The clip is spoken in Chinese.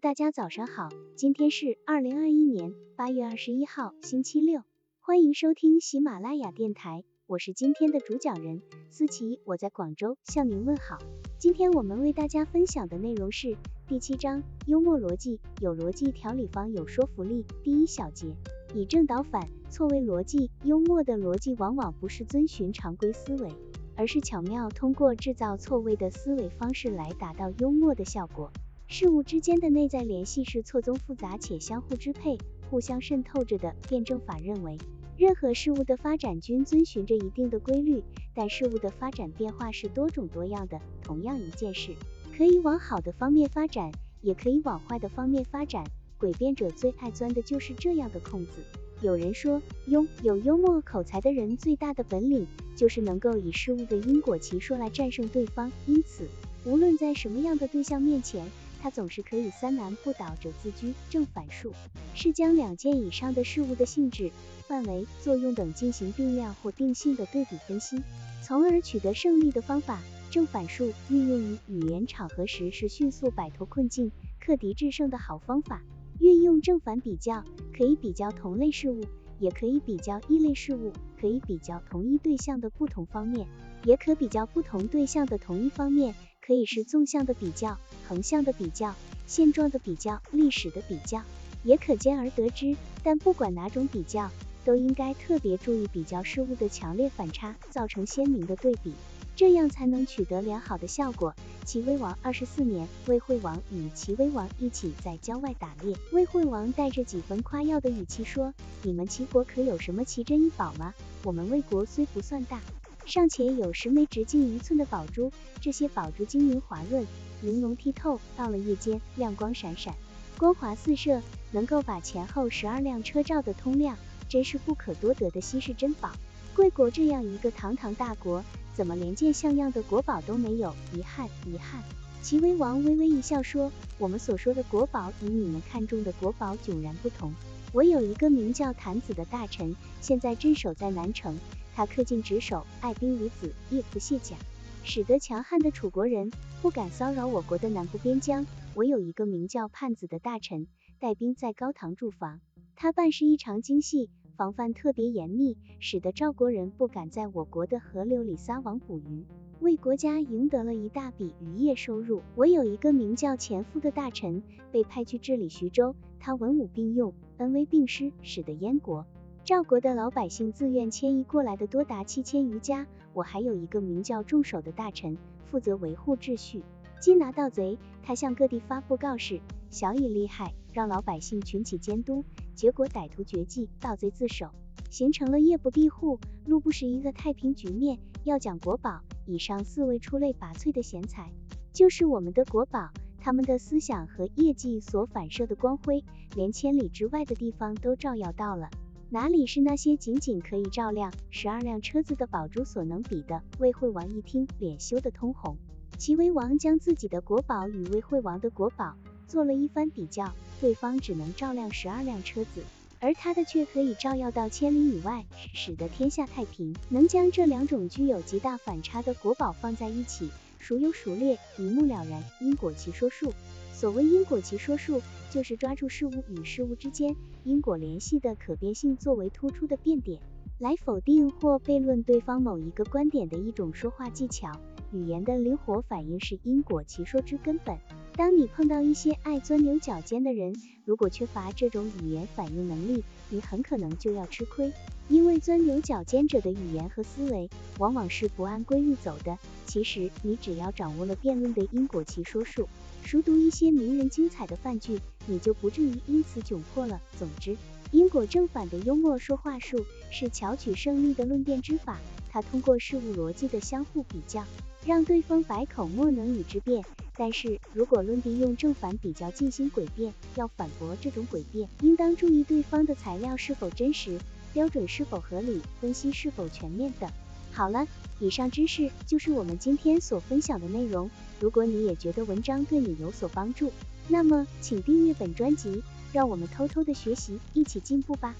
大家早上好，今天是二零二一年八月二十一号，星期六，欢迎收听喜马拉雅电台，我是今天的主讲人思琪，我在广州向您问好。今天我们为大家分享的内容是第七章幽默逻辑，有逻辑调理方有说服力。第一小节，以正导反，错位逻辑。幽默的逻辑往往不是遵循常规思维，而是巧妙通过制造错位的思维方式来达到幽默的效果。事物之间的内在联系是错综复杂且相互支配、互相渗透着的。辩证法认为，任何事物的发展均遵循着一定的规律，但事物的发展变化是多种多样的。同样一件事，可以往好的方面发展，也可以往坏的方面发展。诡辩者最爱钻的就是这样的空子。有人说，拥有幽默口才的人最大的本领，就是能够以事物的因果奇说来战胜对方。因此，无论在什么样的对象面前，他总是可以三难不倒者自居。正反数是将两件以上的事物的性质、范围、作用等进行定量或定性的对比分析，从而取得胜利的方法。正反数运用于语言场合时是迅速摆脱困境、克敌制胜的好方法。运用正反比较，可以比较同类事物，也可以比较异类事物，可以比较同一对象的不同方面，也可比较不同对象的同一方面。可以是纵向的比较、横向的比较、现状的比较、历史的比较，也可兼而得之。但不管哪种比较，都应该特别注意比较事物的强烈反差，造成鲜明的对比，这样才能取得良好的效果。齐威王二十四年，魏惠王与齐威王一起在郊外打猎，魏惠王带着几分夸耀的语气说：“你们齐国可有什么奇珍异宝吗？我们魏国虽不算大。”尚且有十枚直径一寸的宝珠，这些宝珠晶莹滑润，玲珑剔透，到了夜间亮光闪闪，光华四射，能够把前后十二辆车照得通亮，真是不可多得的稀世珍宝。贵国这样一个堂堂大国，怎么连件像样的国宝都没有？遗憾，遗憾。齐威王微微一笑说：“我们所说的国宝与你们看中的国宝迥然不同。我有一个名叫谭子的大臣，现在镇守在南城。”他恪尽职守，爱兵如子，夜不卸甲，使得强悍的楚国人不敢骚扰我国的南部边疆。我有一个名叫叛子的大臣，带兵在高唐驻防，他办事异常精细，防范特别严密，使得赵国人不敢在我国的河流里撒网捕鱼，为国家赢得了一大笔渔业收入。我有一个名叫钱夫的大臣，被派去治理徐州，他文武并用，恩威并施，使得燕国。赵国的老百姓自愿迁移过来的多达七千余家。我还有一个名叫仲守的大臣，负责维护秩序，缉拿盗贼。他向各地发布告示，小以利害，让老百姓群起监督。结果歹徒绝迹，盗贼自首，形成了夜不闭户、路不拾遗的太平局面。要讲国宝，以上四位出类拔萃的贤才，就是我们的国宝。他们的思想和业绩所反射的光辉，连千里之外的地方都照耀到了。哪里是那些仅仅可以照亮十二辆车子的宝珠所能比的？魏惠王一听，脸羞得通红。齐威王将自己的国宝与魏惠王的国宝做了一番比较，对方只能照亮十二辆车子，而他的却可以照耀到千里以外，使得天下太平。能将这两种具有极大反差的国宝放在一起，孰优孰劣，一目了然。因果奇说数。所谓因果奇说术，就是抓住事物与事物之间因果联系的可变性作为突出的变点，来否定或悖论对方某一个观点的一种说话技巧。语言的灵活反应是因果奇说之根本。当你碰到一些爱钻牛角尖的人，如果缺乏这种语言反应能力，你很可能就要吃亏。因为钻牛角尖者的语言和思维往往是不按规律走的。其实，你只要掌握了辩论的因果奇说术。熟读一些名人精彩的范句，你就不至于因此窘迫了。总之，因果正反的幽默说话术是巧取胜利的论辩之法。它通过事物逻辑的相互比较，让对方百口莫能与之辩。但是如果论敌用正反比较进行诡辩，要反驳这种诡辩，应当注意对方的材料是否真实，标准是否合理，分析是否全面等。好了，以上知识就是我们今天所分享的内容。如果你也觉得文章对你有所帮助，那么请订阅本专辑，让我们偷偷的学习，一起进步吧。